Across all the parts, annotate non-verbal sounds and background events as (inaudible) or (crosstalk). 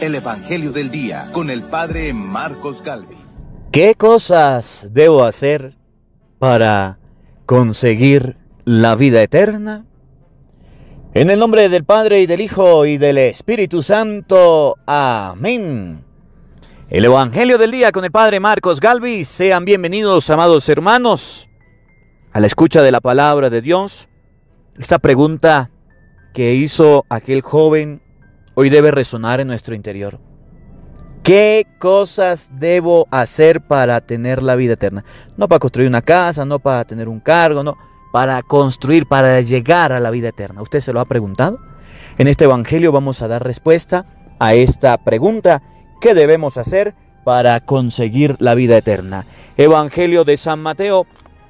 el Evangelio del Día con el Padre Marcos Galvis. ¿Qué cosas debo hacer para conseguir la vida eterna? En el nombre del Padre y del Hijo y del Espíritu Santo. Amén. El Evangelio del Día con el Padre Marcos Galvis. Sean bienvenidos, amados hermanos, a la escucha de la palabra de Dios. Esta pregunta que hizo aquel joven hoy debe resonar en nuestro interior. ¿Qué cosas debo hacer para tener la vida eterna? No para construir una casa, no para tener un cargo, no, para construir, para llegar a la vida eterna. ¿Usted se lo ha preguntado? En este Evangelio vamos a dar respuesta a esta pregunta. ¿Qué debemos hacer para conseguir la vida eterna? Evangelio de San Mateo,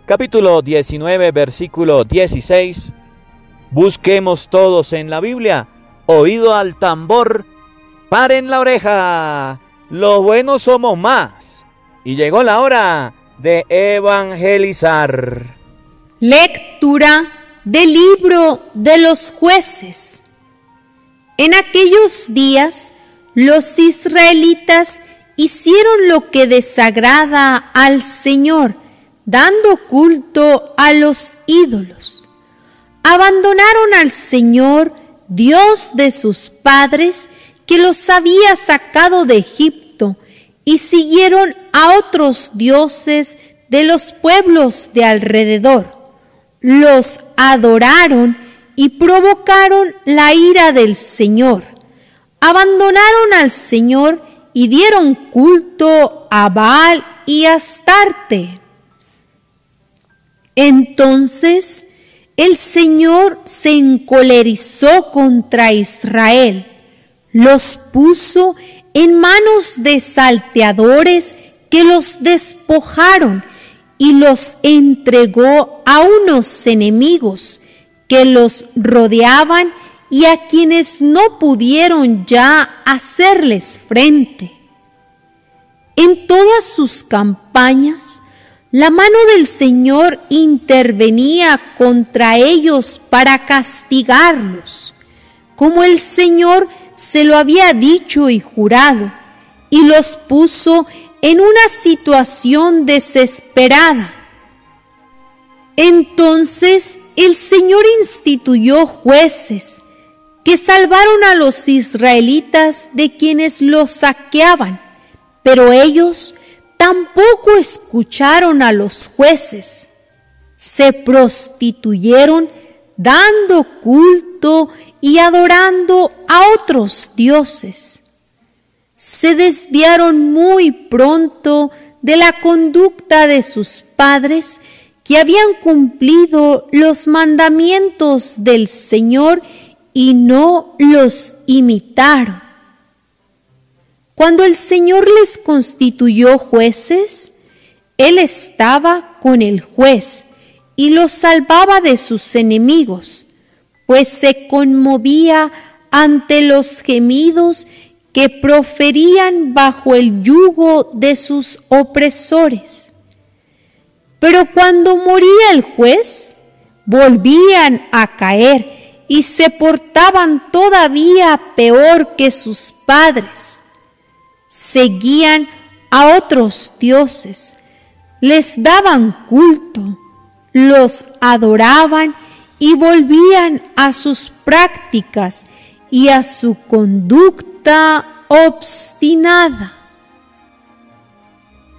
capítulo 19, versículo 16. Busquemos todos en la Biblia oído al tambor, paren la oreja, los buenos somos más. Y llegó la hora de evangelizar. Lectura del libro de los jueces. En aquellos días los israelitas hicieron lo que desagrada al Señor, dando culto a los ídolos. Abandonaron al Señor Dios de sus padres, que los había sacado de Egipto, y siguieron a otros dioses de los pueblos de alrededor. Los adoraron y provocaron la ira del Señor. Abandonaron al Señor y dieron culto a Baal y a Astarte. Entonces el Señor se encolerizó contra Israel, los puso en manos de salteadores que los despojaron y los entregó a unos enemigos que los rodeaban y a quienes no pudieron ya hacerles frente. En todas sus campañas, la mano del Señor intervenía contra ellos para castigarlos, como el Señor se lo había dicho y jurado, y los puso en una situación desesperada. Entonces el Señor instituyó jueces que salvaron a los israelitas de quienes los saqueaban, pero ellos tampoco escucharon a los jueces. Se prostituyeron dando culto y adorando a otros dioses. Se desviaron muy pronto de la conducta de sus padres que habían cumplido los mandamientos del Señor y no los imitaron. Cuando el Señor les constituyó jueces, Él estaba con el juez y los salvaba de sus enemigos, pues se conmovía ante los gemidos que proferían bajo el yugo de sus opresores. Pero cuando moría el juez, volvían a caer y se portaban todavía peor que sus padres seguían a otros dioses, les daban culto, los adoraban y volvían a sus prácticas y a su conducta obstinada.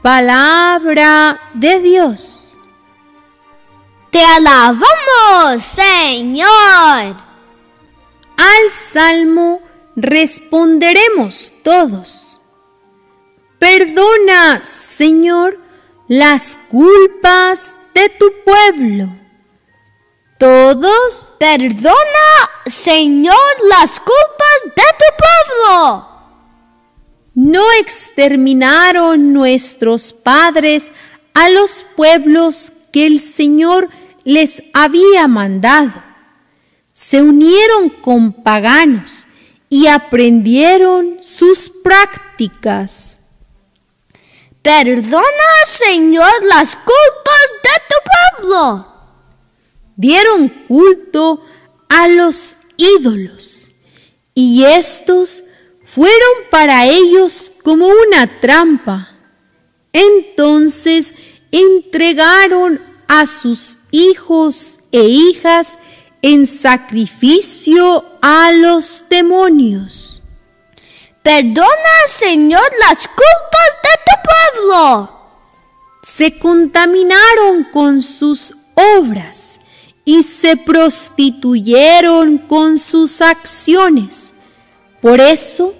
Palabra de Dios. Te alabamos, Señor. Al salmo responderemos todos. Perdona, Señor, las culpas de tu pueblo. Todos, perdona, Señor, las culpas de tu pueblo. No exterminaron nuestros padres a los pueblos que el Señor les había mandado. Se unieron con paganos y aprendieron sus prácticas. Perdona, Señor, las culpas de tu pueblo. Dieron culto a los ídolos y estos fueron para ellos como una trampa. Entonces entregaron a sus hijos e hijas en sacrificio a los demonios. Perdona, Señor, las culpas pueblo. Se contaminaron con sus obras y se prostituyeron con sus acciones. Por eso,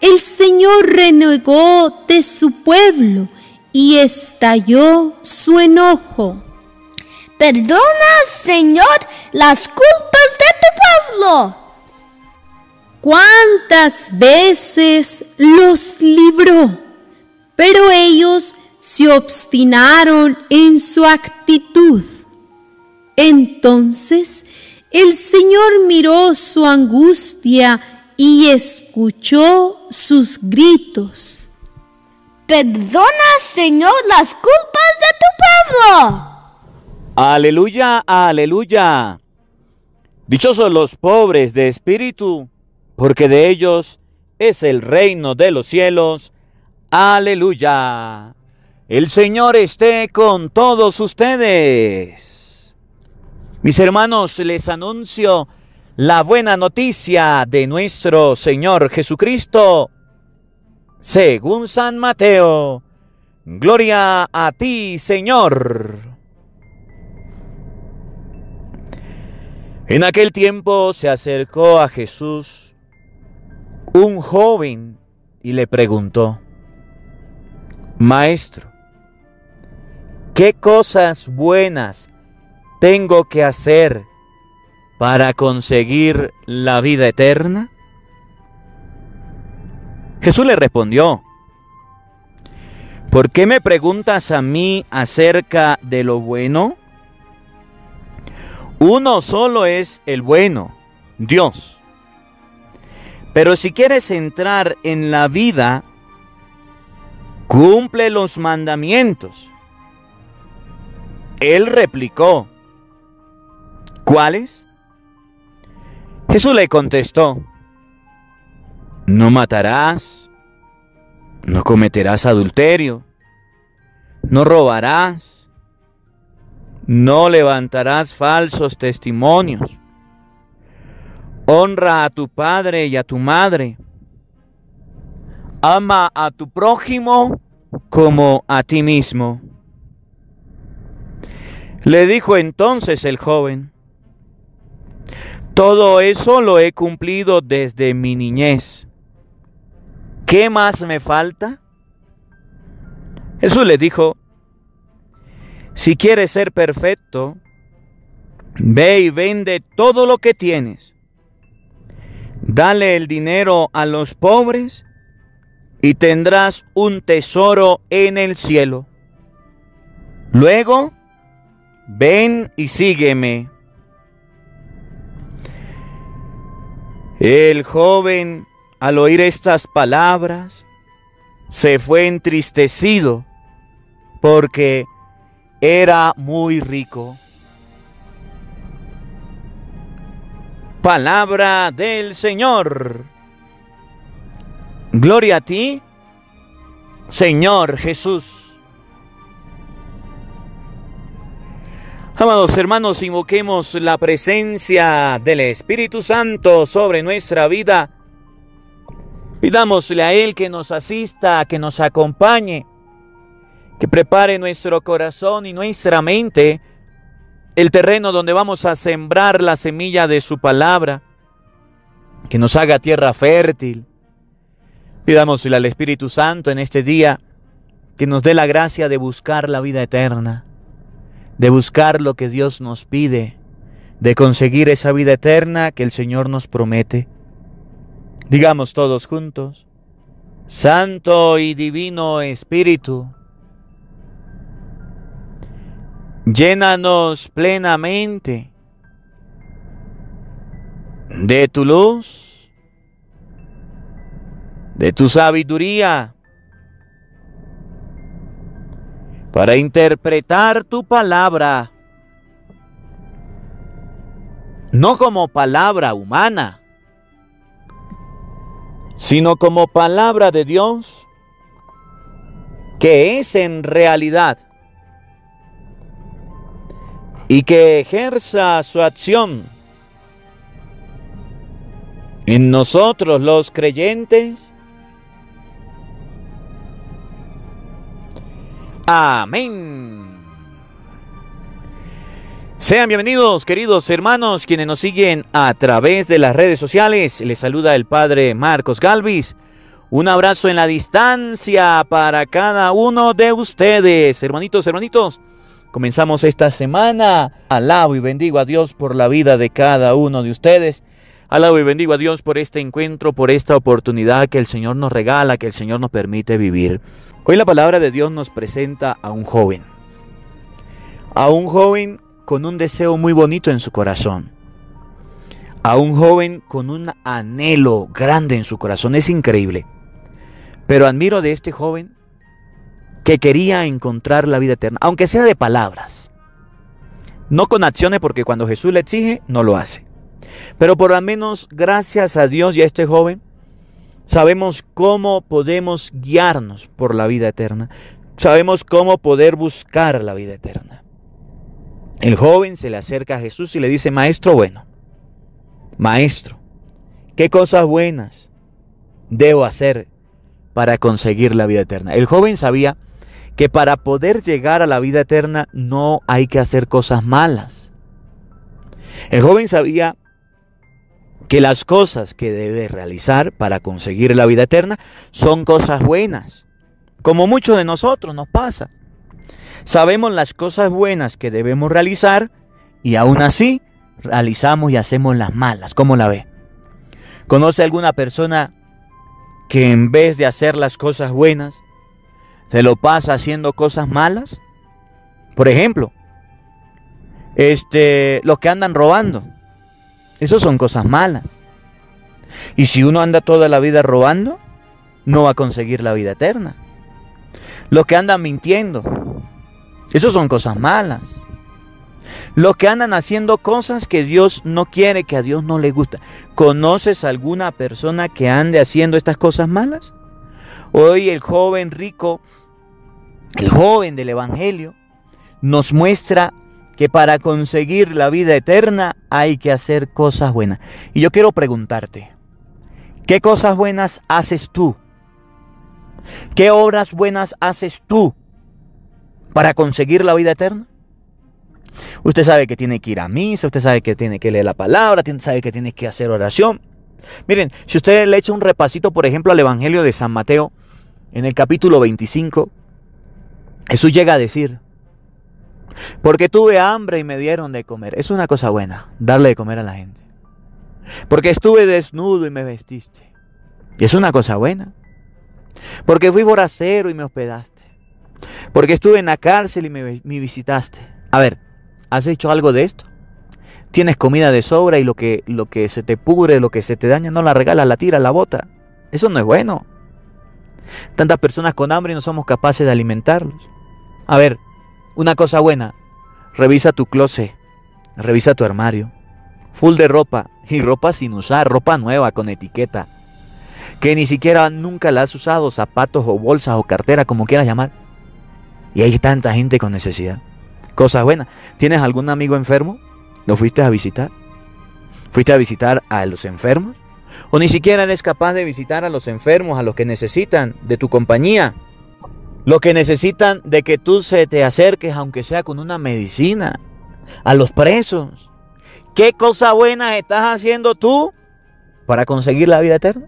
el Señor renegó de su pueblo y estalló su enojo. Perdona, Señor, las culpas de tu pueblo. ¿Cuántas veces los libró? Pero ellos se obstinaron en su actitud. Entonces el Señor miró su angustia y escuchó sus gritos. Perdona, Señor, las culpas de tu pueblo. Aleluya, aleluya. Dichosos los pobres de espíritu, porque de ellos es el reino de los cielos. Aleluya. El Señor esté con todos ustedes. Mis hermanos, les anuncio la buena noticia de nuestro Señor Jesucristo, según San Mateo. Gloria a ti, Señor. En aquel tiempo se acercó a Jesús un joven y le preguntó, Maestro, ¿qué cosas buenas tengo que hacer para conseguir la vida eterna? Jesús le respondió, ¿por qué me preguntas a mí acerca de lo bueno? Uno solo es el bueno, Dios. Pero si quieres entrar en la vida, cumple los mandamientos. Él replicó, ¿cuáles? Jesús le contestó, no matarás, no cometerás adulterio, no robarás, no levantarás falsos testimonios. Honra a tu padre y a tu madre. Ama a tu prójimo como a ti mismo. Le dijo entonces el joven, todo eso lo he cumplido desde mi niñez. ¿Qué más me falta? Jesús le dijo, si quieres ser perfecto, ve y vende todo lo que tienes. Dale el dinero a los pobres y tendrás un tesoro en el cielo. Luego, ven y sígueme. El joven, al oír estas palabras, se fue entristecido porque era muy rico. Palabra del Señor. Gloria a ti, Señor Jesús. Amados hermanos, invoquemos la presencia del Espíritu Santo sobre nuestra vida. Pidámosle a Él que nos asista, que nos acompañe que prepare nuestro corazón y nuestra mente el terreno donde vamos a sembrar la semilla de su palabra, que nos haga tierra fértil. Pidámosle al Espíritu Santo en este día que nos dé la gracia de buscar la vida eterna, de buscar lo que Dios nos pide, de conseguir esa vida eterna que el Señor nos promete. Digamos todos juntos, Santo y Divino Espíritu, Llénanos plenamente de tu luz, de tu sabiduría, para interpretar tu palabra, no como palabra humana, sino como palabra de Dios que es en realidad y que ejerza su acción en nosotros los creyentes. Amén. Sean bienvenidos, queridos hermanos, quienes nos siguen a través de las redes sociales. Les saluda el Padre Marcos Galvis. Un abrazo en la distancia para cada uno de ustedes, hermanitos, hermanitos. Comenzamos esta semana. Alabo y bendigo a Dios por la vida de cada uno de ustedes. Alabo y bendigo a Dios por este encuentro, por esta oportunidad que el Señor nos regala, que el Señor nos permite vivir. Hoy la palabra de Dios nos presenta a un joven. A un joven con un deseo muy bonito en su corazón. A un joven con un anhelo grande en su corazón. Es increíble. Pero admiro de este joven que quería encontrar la vida eterna, aunque sea de palabras. No con acciones porque cuando Jesús le exige, no lo hace. Pero por lo menos gracias a Dios y a este joven, sabemos cómo podemos guiarnos por la vida eterna. Sabemos cómo poder buscar la vida eterna. El joven se le acerca a Jesús y le dice, maestro bueno, maestro, ¿qué cosas buenas debo hacer para conseguir la vida eterna? El joven sabía que para poder llegar a la vida eterna no hay que hacer cosas malas. El joven sabía que las cosas que debe realizar para conseguir la vida eterna son cosas buenas, como muchos de nosotros nos pasa. Sabemos las cosas buenas que debemos realizar y aún así realizamos y hacemos las malas. ¿Cómo la ve? ¿Conoce alguna persona que en vez de hacer las cosas buenas, se lo pasa haciendo cosas malas? Por ejemplo, este, los que andan robando. Eso son cosas malas. Y si uno anda toda la vida robando, no va a conseguir la vida eterna. Los que andan mintiendo, eso son cosas malas. Los que andan haciendo cosas que Dios no quiere, que a Dios no le gusta. ¿Conoces alguna persona que ande haciendo estas cosas malas? Hoy el joven rico, el joven del Evangelio, nos muestra que para conseguir la vida eterna hay que hacer cosas buenas. Y yo quiero preguntarte, ¿qué cosas buenas haces tú? ¿Qué obras buenas haces tú? para conseguir la vida eterna? Usted sabe que tiene que ir a misa, usted sabe que tiene que leer la palabra, sabe que tiene que hacer oración. Miren, si usted le echa un repasito, por ejemplo, al Evangelio de San Mateo, en el capítulo 25, Jesús llega a decir, porque tuve hambre y me dieron de comer. Es una cosa buena, darle de comer a la gente. Porque estuve desnudo y me vestiste. Y es una cosa buena. Porque fui forastero y me hospedaste. Porque estuve en la cárcel y me, visitaste. A ver, ¿has hecho algo de esto? Tienes comida de sobra y lo que, lo que se te pudre, lo que se te daña, no la regalas, la tiras, la bota. Eso no es bueno. Tantas personas con hambre y no somos capaces de alimentarlos. A ver, una cosa buena. Revisa tu closet. Revisa tu armario. Full de ropa. Y ropa sin usar. Ropa nueva con etiqueta. Que ni siquiera nunca la has usado. Zapatos o bolsas o cartera, como quieras llamar. Y hay tanta gente con necesidad. Cosas buenas. ¿Tienes algún amigo enfermo? ¿Lo fuiste a visitar? ¿Fuiste a visitar a los enfermos? ¿O ni siquiera eres capaz de visitar a los enfermos, a los que necesitan de tu compañía? Los que necesitan de que tú se te acerques, aunque sea con una medicina, a los presos. ¿Qué cosa buena estás haciendo tú para conseguir la vida eterna?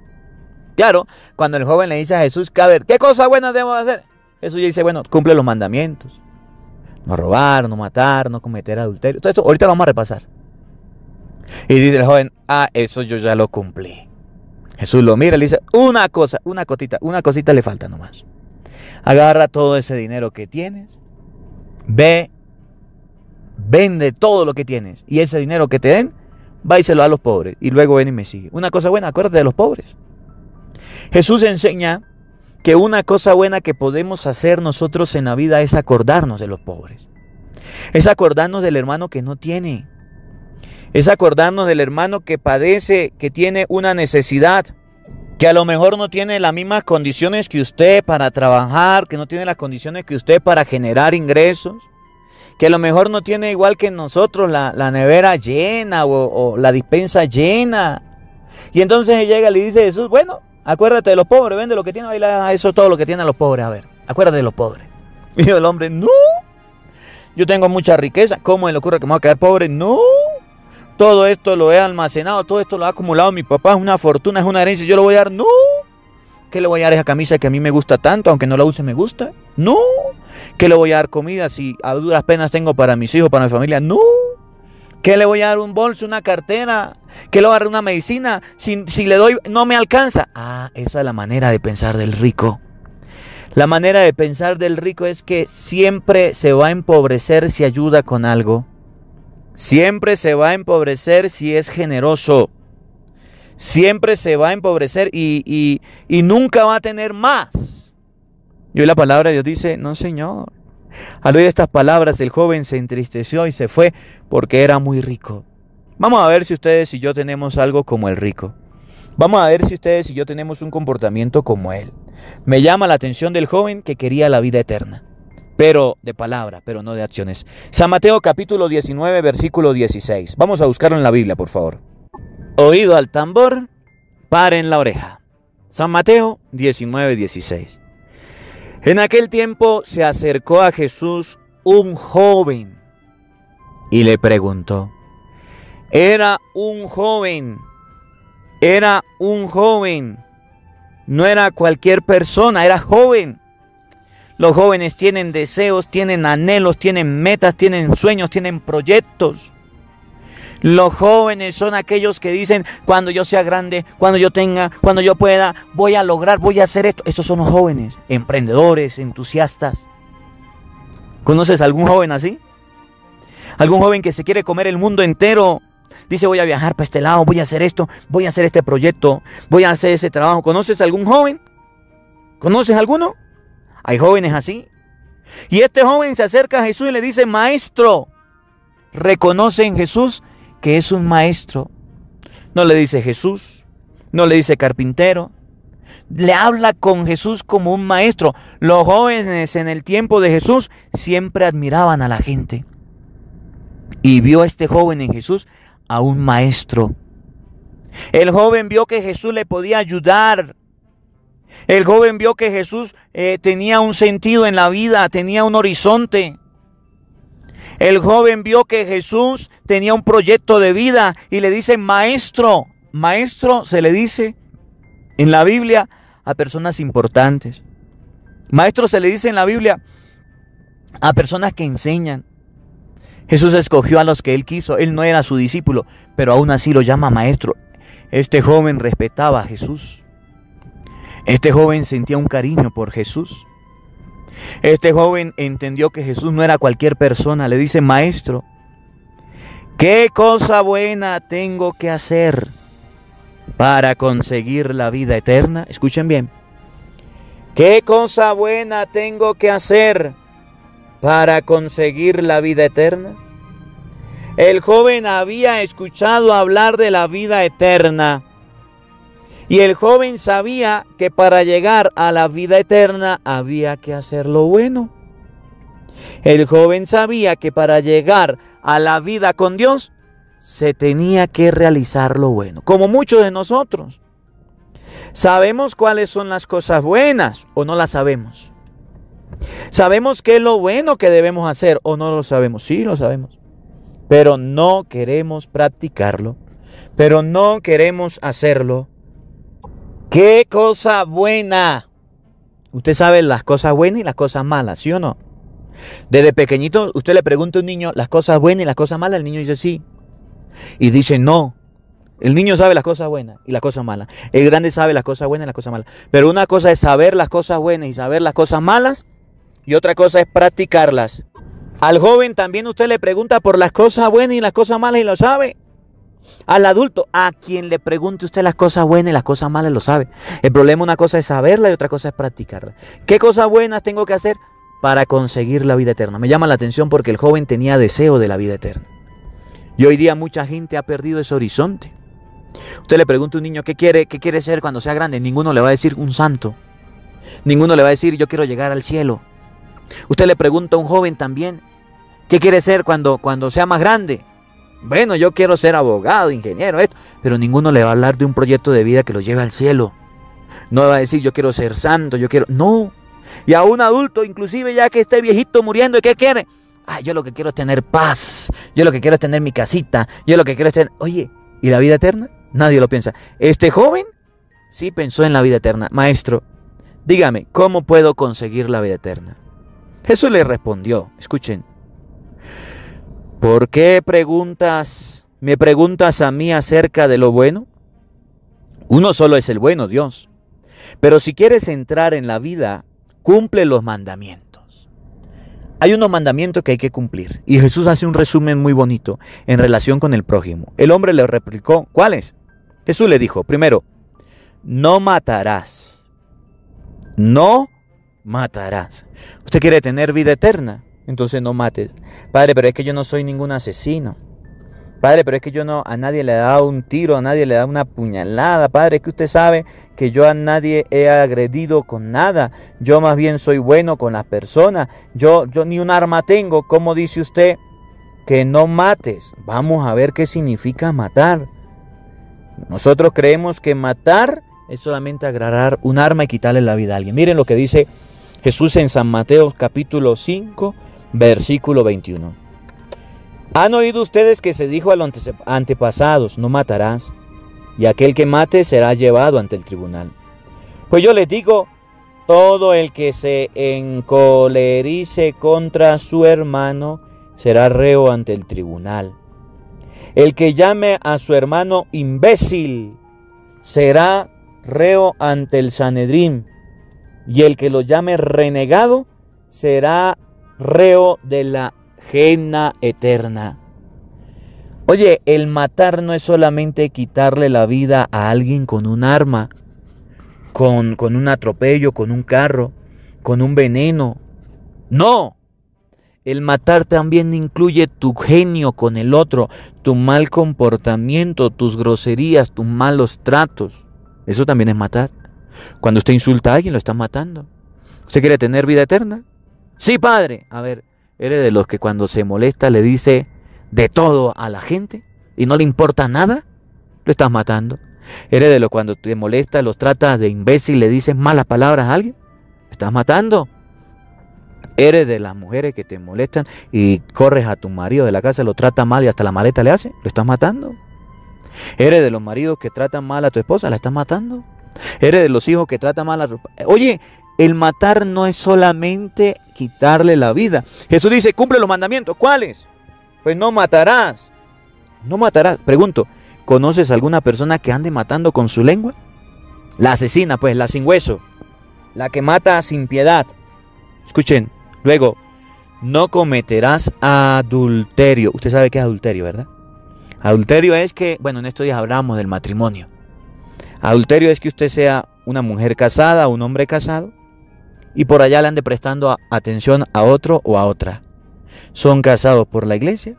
Claro, cuando el joven le dice a Jesús, a ver, ¿qué cosa buena debemos hacer? Eso ya dice, bueno, cumple los mandamientos. No robar, no matar, no cometer adulterio. Todo eso ahorita lo vamos a repasar. Y dice el joven, ah, eso yo ya lo cumplí. Jesús lo mira y le dice, una cosa, una cosita, una cosita le falta nomás. Agarra todo ese dinero que tienes, ve, vende todo lo que tienes y ese dinero que te den, va y se lo a los pobres y luego ven y me sigue. Una cosa buena, acuérdate de los pobres. Jesús enseña que una cosa buena que podemos hacer nosotros en la vida es acordarnos de los pobres. Es acordarnos del hermano que no tiene. Es acordarnos del hermano que padece, que tiene una necesidad. Que a lo mejor no tiene las mismas condiciones que usted para trabajar, que no tiene las condiciones que usted para generar ingresos, que a lo mejor no tiene igual que nosotros la, nevera llena o, la dispensa llena. Y entonces llega y le dice Jesús, bueno, acuérdate de los pobres, vende lo que tiene, baila eso todo lo que tienen los pobres, a ver, acuérdate de los pobres. (laughs) Y el hombre, no, yo tengo mucha riqueza, ¿cómo le ocurre que me voy a quedar pobre? No, todo esto lo he almacenado, todo esto lo ha acumulado mi papá, es una fortuna, es una herencia, yo lo voy a dar, no. ¿Qué le voy a dar esa camisa que a mí me gusta tanto, aunque no la use me gusta? No. ¿Qué le voy a dar comida si a duras penas tengo para mis hijos, para mi familia? No. ¿Qué le voy a dar un bolso, una cartera? ¿Qué le voy a dar una medicina? Si, si le doy, no me alcanza. Ah, esa es la manera de pensar del rico. La manera de pensar del rico es que siempre se va a empobrecer si ayuda con algo. Siempre se va a empobrecer si es generoso. Siempre se va a empobrecer y, y, nunca va a tener más. Y hoy la palabra de Dios dice, no Señor. Al oír estas palabras el joven se entristeció y se fue porque era muy rico. Vamos a ver si ustedes y yo tenemos algo como el rico. Vamos a ver si ustedes y yo tenemos un comportamiento como él. Me llama la atención del joven que quería la vida eterna pero de palabra, pero no de acciones. San Mateo capítulo 19, versículo 16. Vamos a buscarlo en la Biblia, por favor. Oído al tambor, paren la oreja. San Mateo 19, 16. En aquel tiempo se acercó a Jesús un joven y le preguntó. Era un joven, era un joven, no era cualquier persona, era joven los jóvenes tienen deseos, tienen anhelos, tienen metas, tienen sueños, tienen proyectos. Los jóvenes son aquellos que dicen, cuando yo sea grande, cuando yo tenga, cuando yo pueda, voy a lograr, voy a hacer esto. Estos son los jóvenes, emprendedores, entusiastas. ¿Conoces algún joven así? ¿Algún joven que se quiere comer el mundo entero? Dice, voy a viajar para este lado, voy a hacer esto, voy a hacer este proyecto, voy a hacer ese trabajo. ¿Conoces algún joven? ¿Conoces alguno? Hay jóvenes así. Y este joven se acerca a Jesús y le dice, maestro, reconoce en Jesús que es un maestro. No le dice Jesús, no le dice carpintero, le habla con Jesús como un maestro. Los jóvenes en el tiempo de Jesús siempre admiraban a la gente. Y vio a este joven en Jesús a un maestro. El joven vio que Jesús le podía ayudar el joven vio que Jesús eh, tenía un sentido en la vida, tenía un horizonte. El joven vio que Jesús tenía un proyecto de vida y le dice, maestro, maestro se le dice en la Biblia a personas importantes. Maestro se le dice en la Biblia a personas que enseñan. Jesús escogió a los que él quiso. Él no era su discípulo, pero aún así lo llama maestro. Este joven respetaba a Jesús. Este joven sentía un cariño por Jesús. Este joven entendió que Jesús no era cualquier persona. Le dice, maestro, ¿qué cosa buena tengo que hacer para conseguir la vida eterna? Escuchen bien. ¿Qué cosa buena tengo que hacer para conseguir la vida eterna? El joven había escuchado hablar de la vida eterna y el joven sabía que para llegar a la vida eterna había que hacer lo bueno. El joven sabía que para llegar a la vida con Dios se tenía que realizar lo bueno, como muchos de nosotros. ¿Sabemos cuáles son las cosas buenas o no las sabemos? ¿Sabemos qué es lo bueno que debemos hacer o no lo sabemos? Sí, lo sabemos. Pero no queremos practicarlo. Pero no queremos hacerlo Qué cosa buena. Usted sabe las cosas buenas y las cosas malas, ¿sí o no? Desde pequeñito usted le pregunta a un niño las cosas buenas y las cosas malas, el niño dice sí. Y dice no. El niño sabe las cosas buenas y las cosas malas. El grande sabe las cosas buenas y las cosas malas. Pero una cosa es saber las cosas buenas y saber las cosas malas y otra cosa es practicarlas. Al joven también usted le pregunta por las cosas buenas y las cosas malas y lo sabe. Al adulto, a quien le pregunte usted las cosas buenas y las cosas malas, lo sabe. El problema una cosa es saberla y otra cosa es practicarla. ¿Qué cosas buenas tengo que hacer para conseguir la vida eterna? Me llama la atención porque el joven tenía deseo de la vida eterna. Y hoy día mucha gente ha perdido ese horizonte. Usted le pregunta a un niño qué quiere, qué quiere ser cuando sea grande. Ninguno le va a decir un santo. Ninguno le va a decir yo quiero llegar al cielo. Usted le pregunta a un joven también qué quiere ser cuando, cuando sea más grande. Bueno, yo quiero ser abogado, ingeniero, esto. Pero ninguno le va a hablar de un proyecto de vida que lo lleve al cielo. No va a decir yo quiero ser santo, yo quiero... No. Y a un adulto, inclusive ya que esté viejito muriendo, ¿y qué quiere? Ah, yo lo que quiero es tener paz. Yo lo que quiero es tener mi casita. Yo lo que quiero es tener... Oye, ¿y la vida eterna? Nadie lo piensa. Este joven sí pensó en la vida eterna. Maestro, dígame, ¿cómo puedo conseguir la vida eterna? Jesús le respondió, escuchen, ¿por qué preguntas, me preguntas a mí acerca de lo bueno? Uno solo es el bueno, Dios. Pero si quieres entrar en la vida, cumple los mandamientos. Hay unos mandamientos que hay que cumplir. Y Jesús hace un resumen muy bonito en relación con el prójimo. El hombre le replicó, ¿cuáles? Jesús le dijo, primero, no matarás. No matarás. Usted quiere tener vida eterna, entonces no mates. Padre, pero es que yo no soy ningún asesino. Padre, pero es que yo no a nadie le he dado un tiro, a nadie le he dado una puñalada. Padre, es que usted sabe que yo a nadie he agredido con nada. Yo más bien soy bueno con las personas. Yo, yo ni un arma tengo. ¿Cómo dice usted que no mates? Vamos a ver qué significa matar. Nosotros creemos que matar es solamente agarrar un arma y quitarle la vida a alguien. Miren lo que dice Jesús en San Mateo capítulo 5, versículo 21. Han oído ustedes que se dijo a los antepasados, no matarás, y aquel que mate será llevado ante el tribunal. Pues yo les digo, todo el que se encolerice contra su hermano será reo ante el tribunal. El que llame a su hermano imbécil será reo ante el Sanedrín, y el que lo llame renegado será reo de la gena eterna. Oye, el matar no es solamente quitarle la vida a alguien con un arma, con, con un atropello, con un carro, con un veneno. No, el matar también incluye tu genio con el otro, tu mal comportamiento, tus groserías, tus malos tratos. Eso también es matar. Cuando usted insulta a alguien, lo está matando. ¿Usted quiere tener vida eterna? Sí, padre. A ver, ¿eres de los que cuando se molesta le dice de todo a la gente y no le importa nada? Lo estás matando. ¿Eres de los que cuando te molesta los tratas de imbécil, le dices malas palabras a alguien? Lo estás matando. Eres de las mujeres que te molestan y corres a tu marido de la casa, lo trata mal y hasta la maleta le hace, lo estás matando. Eres de los maridos que tratan mal a tu esposa, la estás matando. Eres de los hijos que tratan mal a tu... Oye, el matar no es solamente quitarle la vida. Jesús dice, cumple los mandamientos. ¿Cuáles? Pues no matarás. No matarás. Pregunto, ¿conoces alguna persona que ande matando con su lengua? La asesina, pues, la sin hueso. La que mata sin piedad. Escuchen, Luego, no cometerás adulterio. Usted sabe qué es adulterio, ¿verdad? Adulterio es que, bueno, en estos días hablamos del matrimonio. Adulterio es que usted sea una mujer casada, un hombre casado, y por allá le ande prestando atención a otro o a otra. Son casados por la iglesia,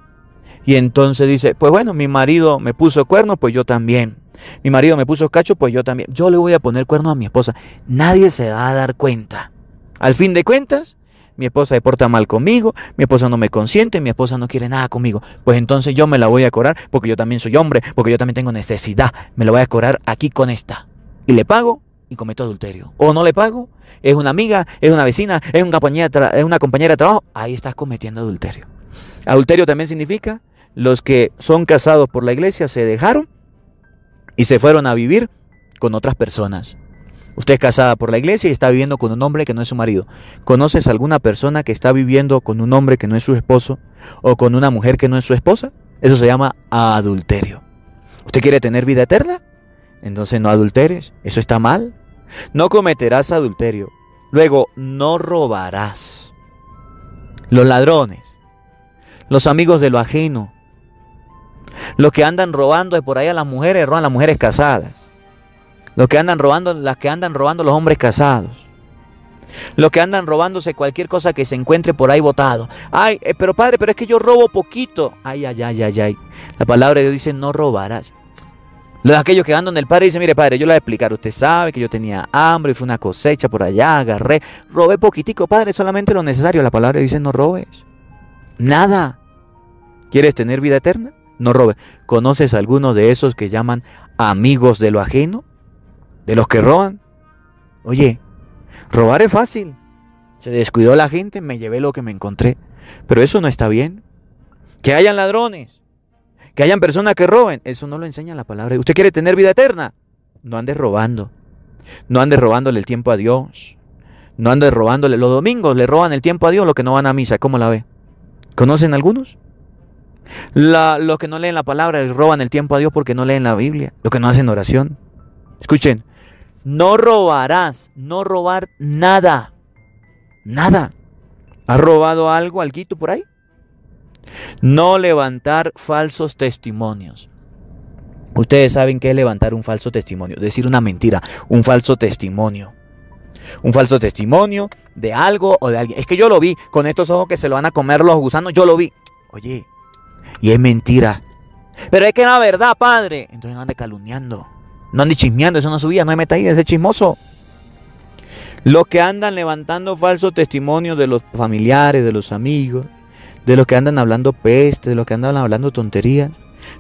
y entonces dice, pues bueno, mi marido me puso cuerno, pues yo también. Mi marido me puso cacho, pues yo también. Yo le voy a poner cuerno a mi esposa. Nadie se va a dar cuenta. Al fin de cuentas, mi esposa se porta mal conmigo, mi esposa no me consiente, mi esposa no quiere nada conmigo. Pues entonces yo me la voy a cobrar porque yo también soy hombre, porque yo también tengo necesidad. Me la voy a cobrar aquí con esta. Y le pago y cometo adulterio. O no le pago, es una amiga, es una vecina, es una compañera, es una compañera de trabajo, ahí estás cometiendo adulterio. Adulterio también significa los que son casados por la iglesia se dejaron y se fueron a vivir con otras personas. Usted es casada por la iglesia y está viviendo con un hombre que no es su marido. ¿Conoces alguna persona que está viviendo con un hombre que no es su esposo o con una mujer que no es su esposa? Eso se llama adulterio. ¿Usted quiere tener vida eterna? Entonces no adulteres. Eso está mal. No cometerás adulterio. Luego, no robarás. Los ladrones. Los amigos de lo ajeno. Los que andan robando por ahí a las mujeres, roban a las mujeres casadas. Los que andan robando, las que andan robando los hombres casados. Los que andan robándose cualquier cosa que se encuentre por ahí botado. Ay, eh, pero padre, pero es que yo robo poquito. Ay, ay, ay, ay, ay. La palabra de Dios dice, no robarás. Los de aquellos que andan el padre dicen, mire padre, yo le voy a explicar, usted sabe que yo tenía hambre y fue una cosecha por allá, agarré, robé poquitico, padre, solamente lo necesario. La palabra dice, no robes. Nada. ¿Quieres tener vida eterna? No robes. ¿Conoces a algunos de esos que llaman amigos de lo ajeno? ¿De los que roban? Oye, robar es fácil. Se descuidó la gente, me llevé lo que me encontré. Pero eso no está bien. Que hayan ladrones, que hayan personas que roben, eso no lo enseña la palabra. ¿Usted quiere tener vida eterna? No ande robando. No ande robándole el tiempo a Dios. No ande robándole. Los domingos le roban el tiempo a Dios los que no van a misa. ¿Cómo la ve? ¿Conocen algunos? los que no leen la palabra le roban el tiempo a Dios porque no leen la Biblia. Los que no hacen oración. Escuchen. No robarás. No robar nada. Nada. ¿Has robado algo, alguito por ahí? No levantar falsos testimonios. Ustedes saben qué es levantar un falso testimonio, decir una mentira, un falso testimonio. Un falso testimonio de algo o de alguien. Es que yo lo vi con estos ojos que se lo van a comer los gusanos, yo lo vi. Oye, y es mentira. Pero es que era verdad, padre. Entonces no ande calumniando. No ande chismeando, eso no subía, no me meta ahí, ese chismoso. Los que andan levantando falsos testimonios de los familiares, de los amigos, de los que andan hablando peste, de los que andan hablando tonterías.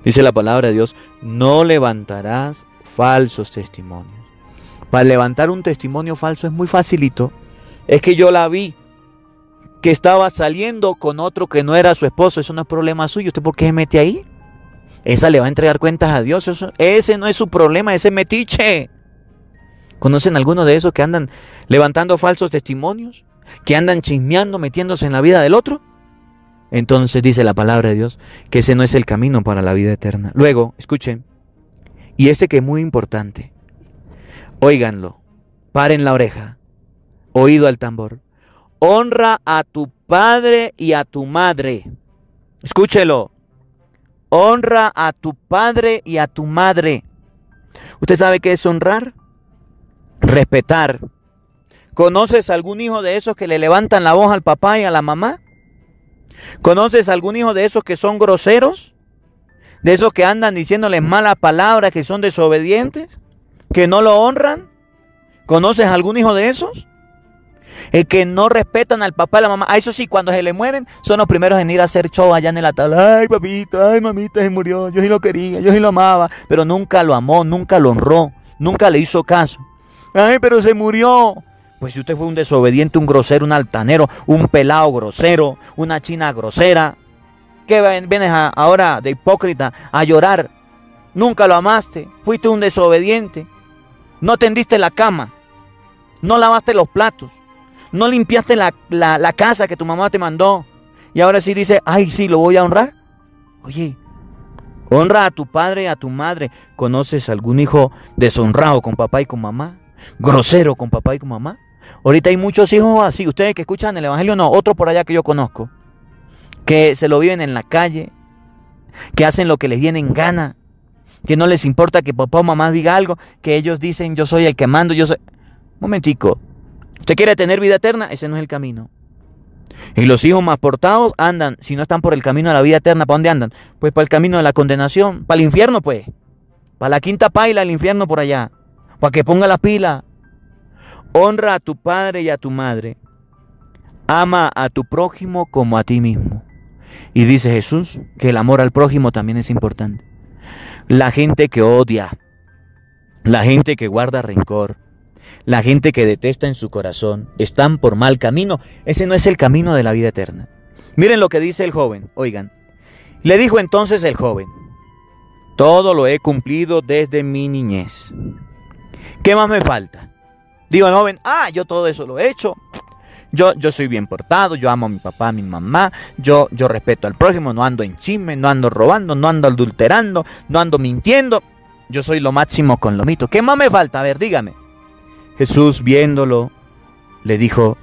Dice la palabra de Dios, no levantarás falsos testimonios. Para levantar un testimonio falso es muy facilito. Es que yo la vi que estaba saliendo con otro que no era su esposo. Eso no es problema suyo. ¿Usted por qué se mete ahí? Esa le va a entregar cuentas a Dios. ese no es su problema, ese metiche. ¿Conocen algunos de esos que andan levantando falsos testimonios? ¿Que andan chismeando, metiéndose en la vida del otro? Entonces dice la palabra de Dios que ese no es el camino para la vida eterna. Luego, escuchen, y este que es muy importante, óiganlo, paren la oreja, oído al tambor. Honra a tu padre y a tu madre. Escúchelo. Honra a tu padre y a tu madre. ¿Usted sabe qué es honrar? Respetar. ¿Conoces algún hijo de esos que le levantan la voz al papá y a la mamá? ¿Conoces algún hijo de esos que son groseros? ¿De esos que andan diciéndoles malas palabras, que son desobedientes? ¿Que no lo honran? ¿Conoces algún hijo de esos? El que no respetan al papá y la mamá. A eso sí, cuando se le mueren, son los primeros en ir a hacer show allá en la tabla. Ay, papito, ay, mamita, se murió. Yo sí lo quería, yo sí lo amaba. Pero nunca lo amó, nunca lo honró, nunca le hizo caso. Ay, pero se murió. Pues si usted fue un desobediente, un grosero, un altanero, un pelado grosero, una china grosera, ¿qué vienes ahora de hipócrita a llorar? Nunca lo amaste, fuiste un desobediente, no tendiste la cama, no lavaste los platos, no limpiaste la, la casa que tu mamá te mandó. Y ahora sí dice, ay, sí, lo voy a honrar. Oye, honra a tu padre y a tu madre. ¿Conoces algún hijo deshonrado con papá y con mamá? ¿Grosero con papá y con mamá? Ahorita hay muchos hijos así, ustedes que escuchan el Evangelio, no, otro por allá que yo conozco, que se lo viven en la calle, que hacen lo que les viene en gana, que no les importa que papá o mamá diga algo, que ellos dicen yo soy el que mando, yo soy... Momentico, ¿usted quiere tener vida eterna? Ese no es el camino. Y los hijos más portados andan, si no están por el camino de la vida eterna, ¿para dónde andan? Pues para el camino de la condenación, para el infierno pues, para la quinta paila, el infierno por allá, para que ponga la pila, Honra a tu padre y a tu madre. Ama a tu prójimo como a ti mismo. Y dice Jesús que el amor al prójimo también es importante. La gente que odia, la gente que guarda rencor, la gente que detesta en su corazón, están por mal camino. Ese no es el camino de la vida eterna. Miren lo que dice el joven, oigan. Le dijo entonces el joven, todo lo he cumplido desde mi niñez. ¿Qué más me falta? Digo el joven, ah, yo todo eso lo he hecho. Yo, yo soy bien portado, yo amo a mi papá, a mi mamá, yo, yo respeto al prójimo, no ando en chisme, no ando robando, no ando adulterando, no ando mintiendo. Yo soy lo máximo con lo mito. ¿Qué más me falta? A ver, dígame. Jesús, viéndolo, le dijo,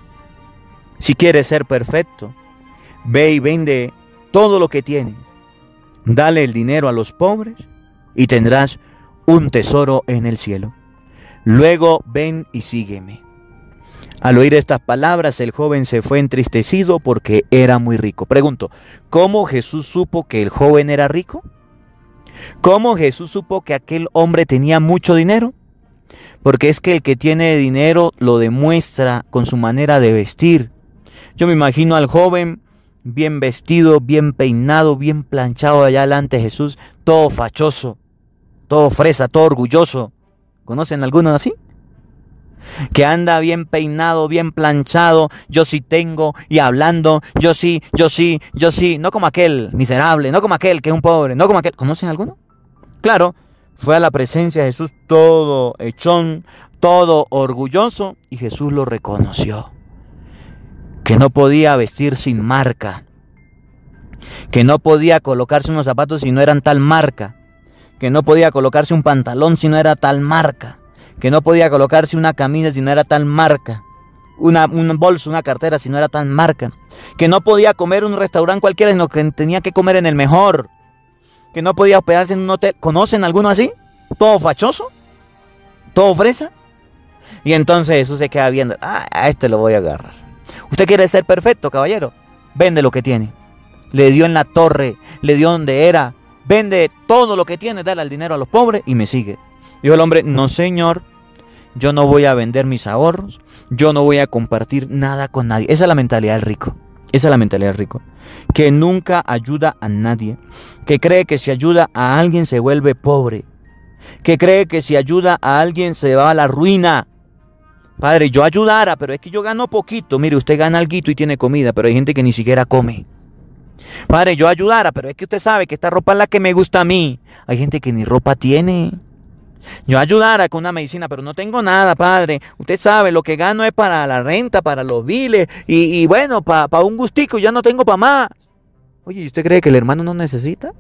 si quieres ser perfecto, ve y vende todo lo que tienes. Dale el dinero a los pobres y tendrás un tesoro en el cielo. Luego ven y sígueme. Al oír estas palabras, el joven se fue entristecido porque era muy rico. Pregunto, ¿cómo Jesús supo que el joven era rico? ¿Cómo Jesús supo que aquel hombre tenía mucho dinero? Porque es que el que tiene dinero lo demuestra con su manera de vestir. Yo me imagino al joven bien vestido, bien peinado, bien planchado allá delante de Jesús, todo fachoso, todo fresa, todo orgulloso. ¿Conocen alguno así? que anda bien peinado, bien planchado, yo sí tengo, y hablando, yo sí, yo sí, yo sí, no como aquel miserable, no como aquel que es un pobre, no como aquel. ¿Conocen alguno? Claro, fue a la presencia de Jesús todo hechón, todo orgulloso, y Jesús lo reconoció. Que no podía vestir sin marca, que no podía colocarse unos zapatos si no eran tal marca, que no podía colocarse un pantalón si no era tal marca, que no podía colocarse una camisa si no era tal marca, una, un bolso, una cartera si no era tal marca, que no podía comer en un restaurante cualquiera, sino que tenía que comer en el mejor, que no podía hospedarse en un hotel. ¿Conocen alguno así? ¿Todo fachoso? ¿Todo fresa? Y entonces Jesús se queda viendo, ah, a este lo voy a agarrar. ¿Usted quiere ser perfecto, caballero? Vende lo que tiene. Le dio en la torre, le dio donde era. Vende todo lo que tiene, dale el dinero a los pobres y me sigue. Dijo el hombre, no señor, yo no voy a vender mis ahorros, yo no voy a compartir nada con nadie. Esa es la mentalidad del rico. Esa es la mentalidad del rico. Que nunca ayuda a nadie. Que cree que si ayuda a alguien se vuelve pobre. Que cree que si ayuda a alguien se va a la ruina. Padre, yo ayudara, pero es que yo gano poquito. Mire, usted gana algo y tiene comida, pero hay gente que ni siquiera come. Padre, yo ayudara, pero es que usted sabe que esta ropa es la que me gusta a mí. Hay gente que ni ropa tiene. Yo ayudara con una medicina, pero no tengo nada, padre. Usted sabe, lo que gano es para la renta, para los biles y, bueno, para un gustico, ya no tengo para más. Oye, ¿y usted cree que el hermano no necesita?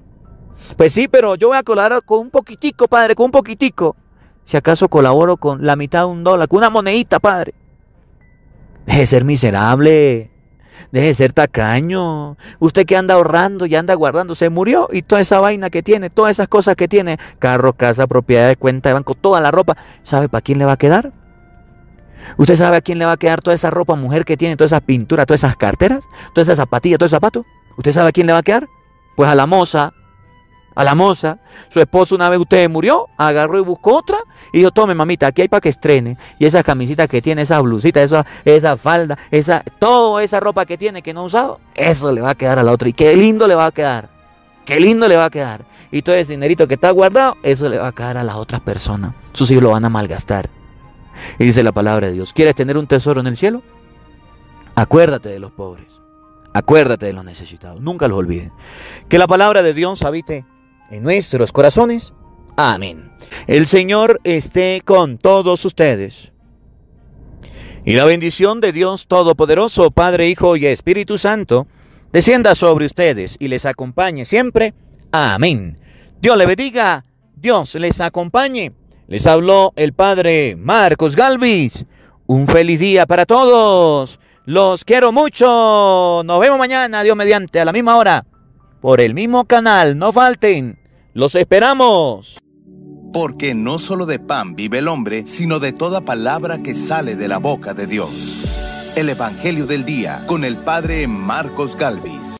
Pues sí, pero yo voy a colaborar con un poquitico, padre, con un poquitico. Si acaso colaboro con la mitad de un dólar, con una monedita, padre. Deje de ser miserable. Deje de ser tacaño. Usted que anda ahorrando y anda guardando, se murió y toda esa vaina que tiene, todas esas cosas que tiene, carro, casa, propiedad de cuenta de banco, toda la ropa, ¿sabe para quién le va a quedar? ¿Usted sabe a quién le va a quedar toda esa ropa mujer que tiene, toda esa pintura, todas esas carteras, todas esas zapatillas, todo ese zapato? ¿Usted sabe a quién le va a quedar? Pues a la moza, a la moza. Su esposo una vez usted murió, agarró y buscó otra y dijo, tome mamita, aquí hay para que estrene. Y esas camisitas que tiene, esa blusita, esa, esa falda, esa, toda esa ropa que tiene que no ha usado, eso le va a quedar a la otra. Y qué lindo le va a quedar. Qué lindo le va a quedar. Y todo ese dinerito que está guardado, eso le va a quedar a las otras personas. Sus hijos lo van a malgastar. Y dice la palabra de Dios, ¿quieres tener un tesoro en el cielo? Acuérdate de los pobres. Acuérdate de los necesitados. Nunca los olvides. Que la palabra de Dios habite en nuestros corazones. Amén. El Señor esté con todos ustedes. Y la bendición de Dios Todopoderoso, Padre, Hijo y Espíritu Santo, descienda sobre ustedes y les acompañe siempre. Amén. Dios le bendiga, Dios les acompañe. Les habló el Padre Marcos Galvis. Un feliz día para todos. Los quiero mucho. Nos vemos mañana, Dios mediante, a la misma hora por el mismo canal. No falten. Los esperamos. Porque no solo de pan vive el hombre, sino de toda palabra que sale de la boca de Dios. El Evangelio del Día con el Padre Marcos Galvis.